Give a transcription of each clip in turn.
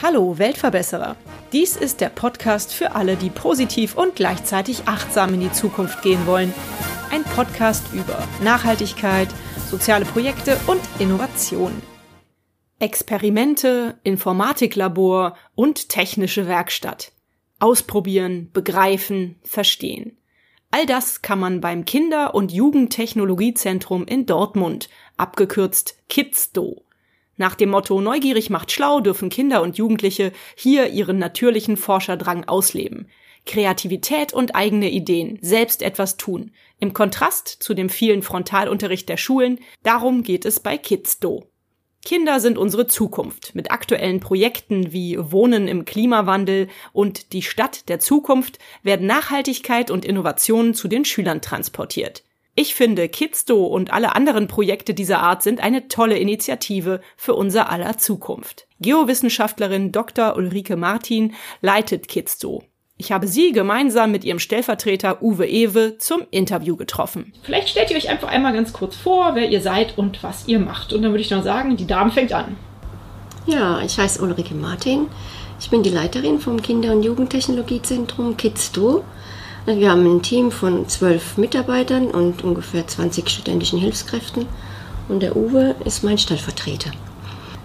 Hallo Weltverbesserer. Dies ist der Podcast für alle, die positiv und gleichzeitig achtsam in die Zukunft gehen wollen. Ein Podcast über Nachhaltigkeit, soziale Projekte und Innovation. Experimente, Informatiklabor und technische Werkstatt. Ausprobieren, begreifen, verstehen. All das kann man beim Kinder- und Jugendtechnologiezentrum in Dortmund, abgekürzt KidsDo. Nach dem Motto Neugierig macht schlau dürfen Kinder und Jugendliche hier ihren natürlichen Forscherdrang ausleben. Kreativität und eigene Ideen, selbst etwas tun. Im Kontrast zu dem vielen Frontalunterricht der Schulen, darum geht es bei KidsDo. Kinder sind unsere Zukunft. Mit aktuellen Projekten wie Wohnen im Klimawandel und die Stadt der Zukunft werden Nachhaltigkeit und Innovationen zu den Schülern transportiert. Ich finde, Kidsto und alle anderen Projekte dieser Art sind eine tolle Initiative für unser aller Zukunft. Geowissenschaftlerin Dr. Ulrike Martin leitet Kidsto. Ich habe sie gemeinsam mit ihrem Stellvertreter Uwe Ewe zum Interview getroffen. Vielleicht stellt ihr euch einfach einmal ganz kurz vor, wer ihr seid und was ihr macht. Und dann würde ich noch sagen, die Dame fängt an. Ja, ich heiße Ulrike Martin. Ich bin die Leiterin vom Kinder- und Jugendtechnologiezentrum KidsDo. Wir haben ein Team von zwölf Mitarbeitern und ungefähr 20 studentischen Hilfskräften. Und der Uwe ist mein Stellvertreter.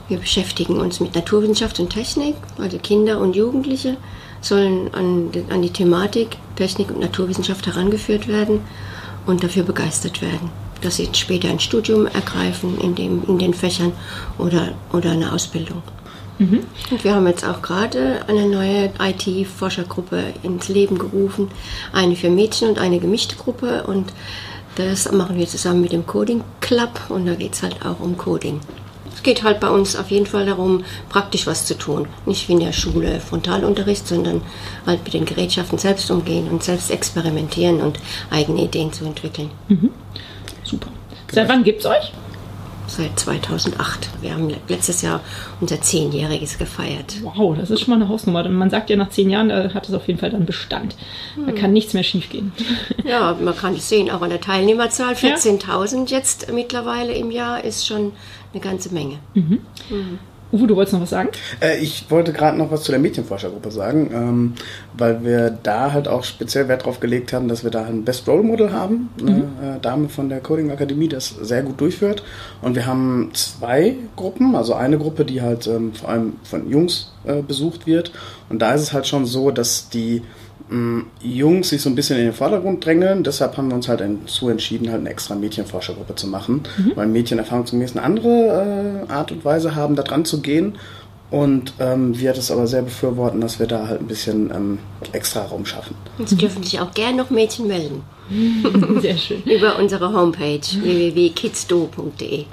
Wir beschäftigen uns mit Naturwissenschaft und Technik, also Kinder und Jugendliche sollen an, an die Thematik Technik und Naturwissenschaft herangeführt werden und dafür begeistert werden, dass sie später ein Studium ergreifen in, dem, in den Fächern oder, oder eine Ausbildung. Mhm. Und wir haben jetzt auch gerade eine neue IT-Forschergruppe ins Leben gerufen, eine für Mädchen und eine gemischte Gruppe und das machen wir zusammen mit dem Coding Club und da geht es halt auch um Coding. Es geht halt bei uns auf jeden Fall darum, praktisch was zu tun. Nicht wie in der Schule Frontalunterricht, sondern halt mit den Gerätschaften selbst umgehen und selbst experimentieren und eigene Ideen zu entwickeln. Mhm. Super. Seit wann gibt es euch? Seit 2008. Wir haben letztes Jahr unser Zehnjähriges gefeiert. Wow, das ist schon mal eine Hausnummer. Man sagt ja, nach zehn Jahren äh, hat es auf jeden Fall dann Bestand. Hm. Da kann nichts mehr schiefgehen. Ja, man kann es sehen, auch an der Teilnehmerzahl. 14.000 ja. jetzt mittlerweile im Jahr ist schon eine ganze Menge. Mhm. Mhm. Uwe, du wolltest noch was sagen? Äh, ich wollte gerade noch was zu der Mädchenforschergruppe sagen, ähm, weil wir da halt auch speziell Wert drauf gelegt haben, dass wir da ein Best Role Model haben, mhm. eine äh, Dame von der Coding Akademie, das sehr gut durchführt. Und wir haben zwei Gruppen, also eine Gruppe, die halt ähm, vor allem von Jungs äh, besucht wird. Und da ist es halt schon so, dass die Jungs sich so ein bisschen in den Vordergrund drängeln. Deshalb haben wir uns halt dazu entschieden, halt eine extra Mädchenforschergruppe zu machen, mhm. weil Mädchen erfahrungsgemäß eine andere äh, Art und Weise haben, da dran zu gehen. Und ähm, wir das aber sehr befürworten, dass wir da halt ein bisschen ähm, extra Raum schaffen. Sie dürfen sich auch gerne noch Mädchen melden. Sehr schön. Über unsere Homepage www.kidsdo.de.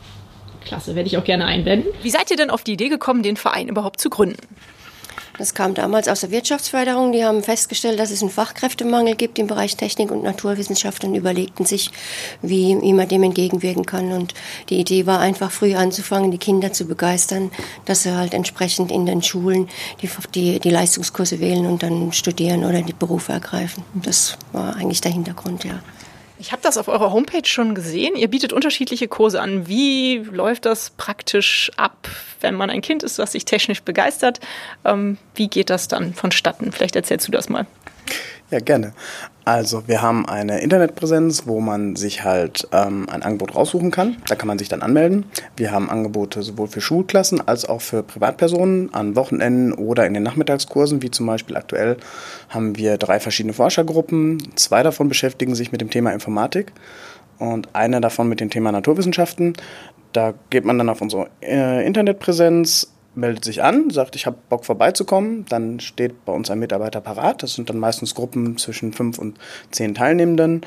Klasse, werde ich auch gerne einblenden. Wie seid ihr denn auf die Idee gekommen, den Verein überhaupt zu gründen? Das kam damals aus der Wirtschaftsförderung. Die haben festgestellt, dass es einen Fachkräftemangel gibt im Bereich Technik und Naturwissenschaft und überlegten sich, wie, wie man dem entgegenwirken kann. Und die Idee war einfach früh anzufangen, die Kinder zu begeistern, dass sie halt entsprechend in den Schulen die, die, die Leistungskurse wählen und dann studieren oder die Berufe ergreifen. Das war eigentlich der Hintergrund, ja. Ich habe das auf eurer Homepage schon gesehen. Ihr bietet unterschiedliche Kurse an. Wie läuft das praktisch ab, wenn man ein Kind ist, was sich technisch begeistert? Ähm, wie geht das dann vonstatten? Vielleicht erzählst du das mal. Ja, gerne. Also wir haben eine Internetpräsenz, wo man sich halt ähm, ein Angebot raussuchen kann. Da kann man sich dann anmelden. Wir haben Angebote sowohl für Schulklassen als auch für Privatpersonen an Wochenenden oder in den Nachmittagskursen, wie zum Beispiel aktuell haben wir drei verschiedene Forschergruppen. Zwei davon beschäftigen sich mit dem Thema Informatik und eine davon mit dem Thema Naturwissenschaften. Da geht man dann auf unsere äh, Internetpräsenz, meldet sich an, sagt, ich habe Bock vorbeizukommen, dann steht bei uns ein Mitarbeiter parat. Das sind dann meistens Gruppen zwischen fünf und zehn Teilnehmenden.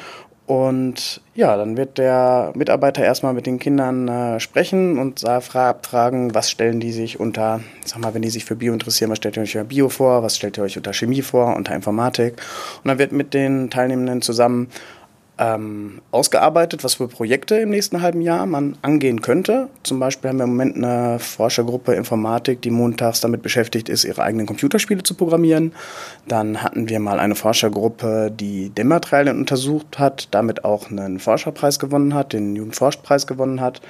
Und ja, dann wird der Mitarbeiter erstmal mit den Kindern äh, sprechen und fragen, was stellen die sich unter, sag mal, wenn die sich für Bio interessieren, was stellt ihr euch unter Bio vor, was stellt ihr euch unter Chemie vor, unter Informatik. Und dann wird mit den Teilnehmenden zusammen ähm, ausgearbeitet, was für Projekte im nächsten halben Jahr man angehen könnte. Zum Beispiel haben wir im Moment eine Forschergruppe Informatik, die montags damit beschäftigt ist, ihre eigenen Computerspiele zu programmieren. Dann hatten wir mal eine Forschergruppe, die Dämmmaterialien untersucht hat, damit auch einen Forscherpreis gewonnen hat, den Jugendforschpreis gewonnen hat.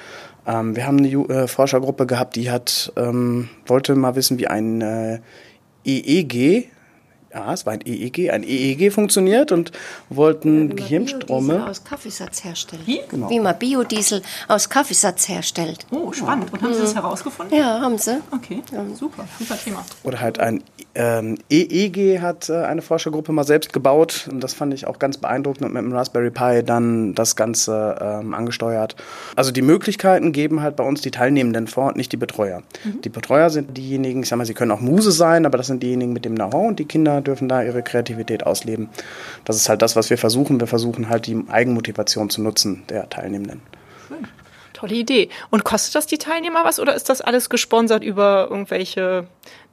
Ähm, wir haben eine Ju äh, Forschergruppe gehabt, die hat ähm, wollte mal wissen, wie ein äh, EEG, ja, es war ein EEG, ein EEG funktioniert und wollten Gehirnstrome. Biodiesel aus Kaffeesatz herstellen. Wie? Genau. Wie man Biodiesel aus Kaffeesatz herstellt. Oh, spannend. Und haben Sie das herausgefunden? Ja, haben sie. Okay, ja. super, super Thema. Oder halt ein ähm, EEG hat äh, eine Forschergruppe mal selbst gebaut und das fand ich auch ganz beeindruckend und mit dem Raspberry Pi dann das Ganze ähm, angesteuert. Also die Möglichkeiten geben halt bei uns die Teilnehmenden vor und nicht die Betreuer. Mhm. Die Betreuer sind diejenigen, ich sag mal, sie können auch Muse sein, aber das sind diejenigen mit dem Know-how und die Kinder dürfen da ihre Kreativität ausleben. Das ist halt das, was wir versuchen. Wir versuchen halt die Eigenmotivation zu nutzen der Teilnehmenden. Tolle Idee. Und kostet das die Teilnehmer was oder ist das alles gesponsert über irgendwelche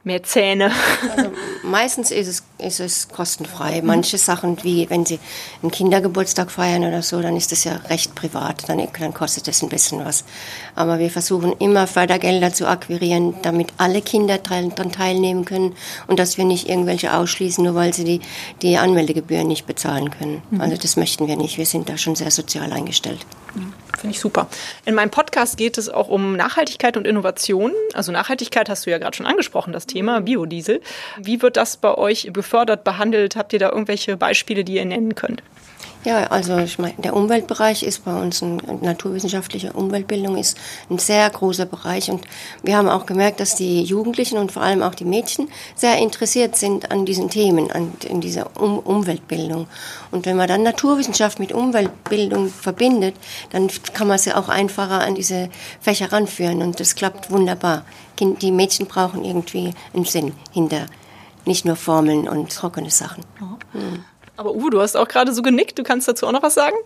mehr Zähne. Also meistens ist es, ist es kostenfrei. Manche Sachen, wie wenn Sie einen Kindergeburtstag feiern oder so, dann ist das ja recht privat, dann, dann kostet das ein bisschen was. Aber wir versuchen immer Fördergelder zu akquirieren, damit alle Kinder daran teilnehmen können und dass wir nicht irgendwelche ausschließen, nur weil sie die, die Anmeldegebühren nicht bezahlen können. Mhm. Also das möchten wir nicht. Wir sind da schon sehr sozial eingestellt. Mhm. Finde ich super. In meinem Podcast geht es auch um Nachhaltigkeit und Innovation. Also Nachhaltigkeit hast du ja gerade schon angesprochen, das Thema Biodiesel. Wie wird das bei euch gefördert, behandelt? Habt ihr da irgendwelche Beispiele, die ihr nennen könnt? Ja, also ich meine, der Umweltbereich ist bei uns ein naturwissenschaftliche Umweltbildung ist ein sehr großer Bereich und wir haben auch gemerkt, dass die Jugendlichen und vor allem auch die Mädchen sehr interessiert sind an diesen Themen, an in dieser um Umweltbildung. Und wenn man dann Naturwissenschaft mit Umweltbildung verbindet, dann kann man sie auch einfacher an diese Fächer ranführen und das klappt wunderbar. Die Mädchen brauchen irgendwie einen Sinn hinter nicht nur Formeln und trockene Sachen. Mhm. Aber Uwe, du hast auch gerade so genickt. Du kannst dazu auch noch was sagen?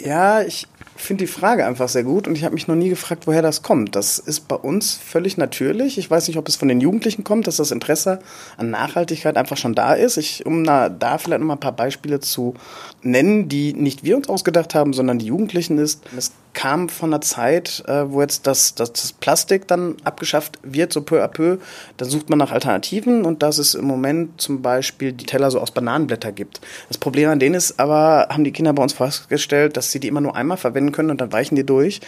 Ja, ich finde die Frage einfach sehr gut und ich habe mich noch nie gefragt, woher das kommt. Das ist bei uns völlig natürlich. Ich weiß nicht, ob es von den Jugendlichen kommt, dass das Interesse an Nachhaltigkeit einfach schon da ist. Ich, um na, da vielleicht noch mal ein paar Beispiele zu nennen, die nicht wir uns ausgedacht haben, sondern die Jugendlichen ist. Es kam von einer Zeit, äh, wo jetzt das, das, das Plastik dann abgeschafft wird, so peu à peu. Da sucht man nach Alternativen und dass es im Moment zum Beispiel die Teller so aus Bananenblätter gibt. Das Problem an denen ist aber, haben die Kinder bei uns festgestellt, dass sie die immer nur einmal verwenden können und dann weichen die durch.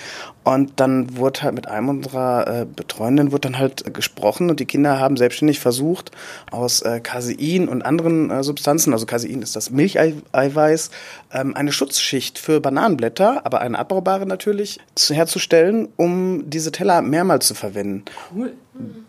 Und dann wurde halt mit einem unserer äh, Betreuenden wurde dann halt gesprochen und die Kinder haben selbstständig versucht, aus äh, Casein und anderen äh, Substanzen, also Casein ist das Milcheiweiß, ähm, eine Schutzschicht für Bananenblätter, aber eine abbaubare natürlich, natürlich herzustellen, um diese Teller mehrmals zu verwenden. Cool.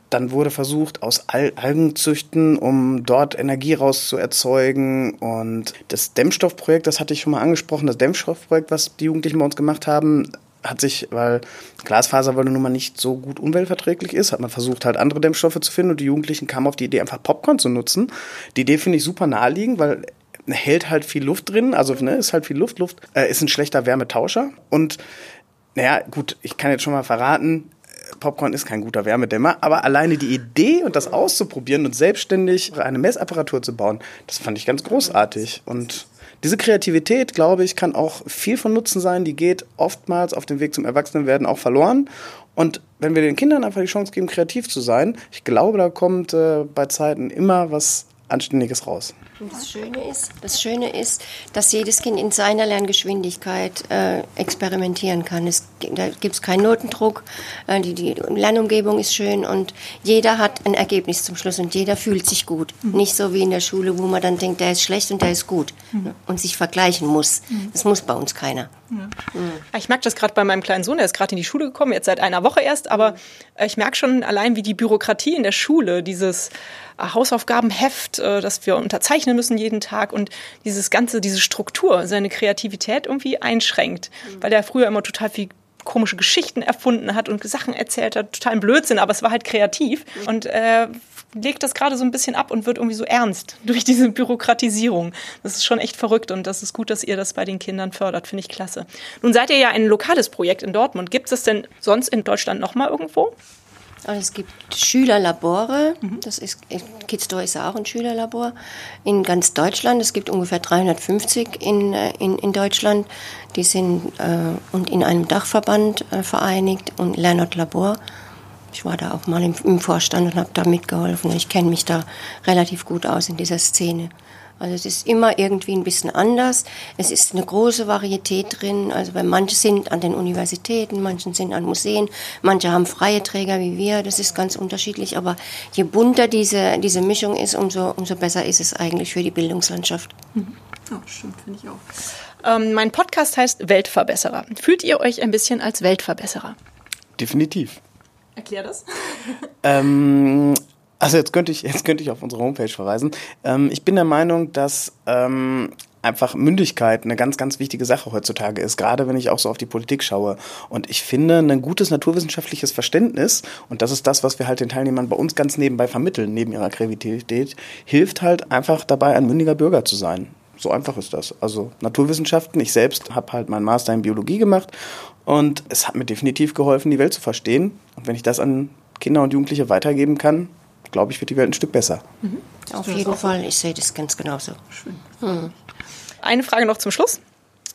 Dann wurde versucht, aus Al Algenzüchten, um dort Energie rauszuerzeugen. Und das Dämmstoffprojekt, das hatte ich schon mal angesprochen, das Dämmstoffprojekt, was die Jugendlichen bei uns gemacht haben, hat sich, weil Glasfaser weil nun mal nicht so gut umweltverträglich ist, hat man versucht, halt andere Dämmstoffe zu finden und die Jugendlichen kamen auf die Idee, einfach Popcorn zu nutzen. Die Idee finde ich super naheliegend, weil hält halt viel Luft drin, also ne, ist halt viel Luft. Luft äh, ist ein schlechter Wärmetauscher. Und naja, gut, ich kann jetzt schon mal verraten, Popcorn ist kein guter Wärmedämmer, aber alleine die Idee und das auszuprobieren und selbstständig eine Messapparatur zu bauen, das fand ich ganz großartig. Und diese Kreativität, glaube ich, kann auch viel von Nutzen sein. Die geht oftmals auf dem Weg zum Erwachsenenwerden auch verloren. Und wenn wir den Kindern einfach die Chance geben, kreativ zu sein, ich glaube, da kommt äh, bei Zeiten immer was Anständiges raus. Und das Schöne ist, das Schöne ist, dass jedes Kind in seiner Lerngeschwindigkeit äh, experimentieren kann. Es, da gibt es keinen Notendruck, äh, die, die, Lernumgebung ist schön und jeder hat ein Ergebnis zum Schluss und jeder fühlt sich gut. Mhm. Nicht so wie in der Schule, wo man dann denkt, der ist schlecht und der ist gut mhm. und sich vergleichen muss. Mhm. Das muss bei uns keiner. Ja. Ich merke das gerade bei meinem kleinen Sohn, der ist gerade in die Schule gekommen, jetzt seit einer Woche erst, aber äh, ich merke schon allein, wie die Bürokratie in der Schule, dieses Hausaufgabenheft, äh, das wir unterzeichnen müssen jeden Tag und dieses ganze, diese Struktur, seine Kreativität irgendwie einschränkt, mhm. weil er früher immer total viel komische Geschichten erfunden hat und Sachen erzählt hat, totalen Blödsinn, aber es war halt kreativ mhm. und äh, legt das gerade so ein bisschen ab und wird irgendwie so ernst durch diese Bürokratisierung. Das ist schon echt verrückt und das ist gut, dass ihr das bei den Kindern fördert, finde ich klasse. Nun seid ihr ja ein lokales Projekt in Dortmund. Gibt es denn sonst in Deutschland noch mal irgendwo? Also es gibt Schülerlabore, das ist, Kidstor ist auch ein Schülerlabor in ganz Deutschland. Es gibt ungefähr 350 in, äh, in, in Deutschland. Die sind äh, und in einem Dachverband äh, vereinigt und Lernort Labor. Ich war da auch mal im, im Vorstand und habe da mitgeholfen. Ich kenne mich da relativ gut aus in dieser Szene. Also es ist immer irgendwie ein bisschen anders. Es ist eine große Varietät drin. Also weil manche sind an den Universitäten, manche sind an Museen, manche haben freie Träger wie wir. Das ist ganz unterschiedlich. Aber je bunter diese, diese Mischung ist, umso, umso besser ist es eigentlich für die Bildungslandschaft. Mhm. Oh, stimmt, finde ich auch. Ähm, mein Podcast heißt Weltverbesserer. Fühlt ihr euch ein bisschen als Weltverbesserer? Definitiv. Erklär das. ähm, also jetzt könnte ich, jetzt könnte ich auf unsere Homepage verweisen. Ähm, ich bin der Meinung, dass ähm, einfach Mündigkeit eine ganz, ganz wichtige Sache heutzutage ist, gerade wenn ich auch so auf die Politik schaue. Und ich finde, ein gutes naturwissenschaftliches Verständnis, und das ist das, was wir halt den Teilnehmern bei uns ganz nebenbei vermitteln, neben ihrer Kreativität, hilft halt einfach dabei, ein mündiger Bürger zu sein. So einfach ist das. Also Naturwissenschaften, ich selbst habe halt meinen Master in Biologie gemacht und es hat mir definitiv geholfen, die Welt zu verstehen. Und wenn ich das an Kinder und Jugendliche weitergeben kann, glaube ich, wird die Welt ein Stück besser. Mhm. Auf jeden Fall, ich sehe das ganz genauso. Schön. Mhm. Eine Frage noch zum Schluss.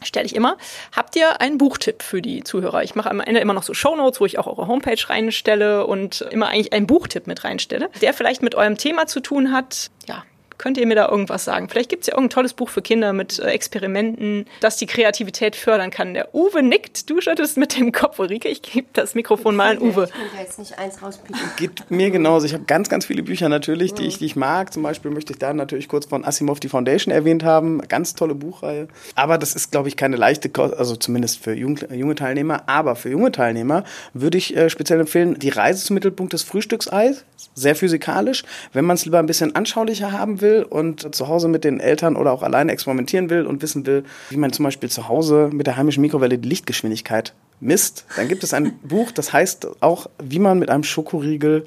Stelle ich immer. Habt ihr einen Buchtipp für die Zuhörer? Ich mache am Ende immer noch so Shownotes, wo ich auch eure Homepage reinstelle und immer eigentlich einen Buchtipp mit reinstelle, der vielleicht mit eurem Thema zu tun hat. Ja, Könnt ihr mir da irgendwas sagen? Vielleicht gibt es ja irgendein tolles Buch für Kinder mit äh, Experimenten, das die Kreativität fördern kann. Der Uwe nickt, du schüttelst mit dem Kopf, Ulrike. Ich gebe das Mikrofon mal an Uwe. Ich kann da jetzt nicht eins rauspicken. Geht mir genauso. Ich habe ganz, ganz viele Bücher natürlich, die ich, die ich mag. Zum Beispiel möchte ich da natürlich kurz von Asimov die Foundation erwähnt haben. Ganz tolle Buchreihe. Aber das ist, glaube ich, keine leichte Kost, also zumindest für junge Teilnehmer. Aber für junge Teilnehmer würde ich äh, speziell empfehlen, die Reise zum Mittelpunkt des Frühstückseis. Sehr physikalisch. Wenn man es lieber ein bisschen anschaulicher haben will, will und zu Hause mit den Eltern oder auch alleine experimentieren will und wissen will, wie man zum Beispiel zu Hause mit der heimischen Mikrowelle die Lichtgeschwindigkeit misst, dann gibt es ein Buch, das heißt auch, wie man mit einem Schokoriegel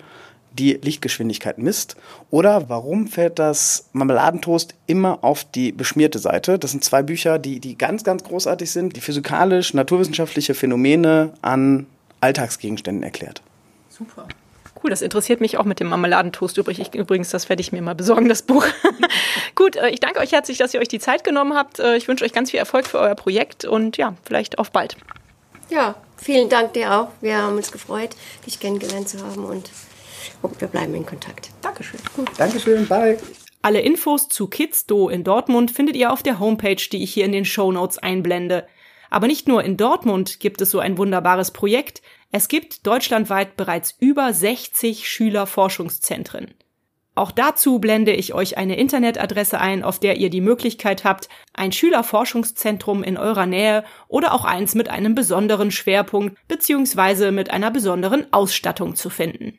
die Lichtgeschwindigkeit misst oder warum fällt das Marmeladentoast immer auf die beschmierte Seite. Das sind zwei Bücher, die, die ganz, ganz großartig sind, die physikalisch, naturwissenschaftliche Phänomene an Alltagsgegenständen erklärt. Super. Cool, das interessiert mich auch mit dem Marmeladentoast übrig. übrigens, das werde ich mir mal besorgen, das Buch. Gut, äh, ich danke euch herzlich, dass ihr euch die Zeit genommen habt. Äh, ich wünsche euch ganz viel Erfolg für euer Projekt und ja, vielleicht auf bald. Ja, vielen Dank dir auch. Wir haben uns gefreut, dich kennengelernt zu haben und wir bleiben in Kontakt. Dankeschön. Dankeschön, bye. Alle Infos zu Kidsdo in Dortmund findet ihr auf der Homepage, die ich hier in den Show Notes einblende. Aber nicht nur in Dortmund gibt es so ein wunderbares Projekt, es gibt deutschlandweit bereits über 60 Schülerforschungszentren. Auch dazu blende ich euch eine Internetadresse ein, auf der ihr die Möglichkeit habt, ein Schülerforschungszentrum in eurer Nähe oder auch eins mit einem besonderen Schwerpunkt bzw. mit einer besonderen Ausstattung zu finden.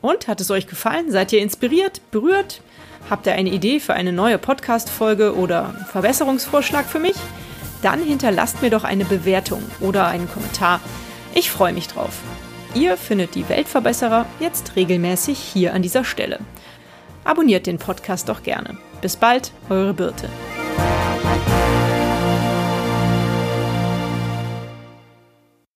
Und hat es euch gefallen? Seid ihr inspiriert, berührt? Habt ihr eine Idee für eine neue Podcast-Folge oder Verbesserungsvorschlag für mich? Dann hinterlasst mir doch eine Bewertung oder einen Kommentar. Ich freue mich drauf. Ihr findet die Weltverbesserer jetzt regelmäßig hier an dieser Stelle. Abonniert den Podcast doch gerne. Bis bald, eure Birte.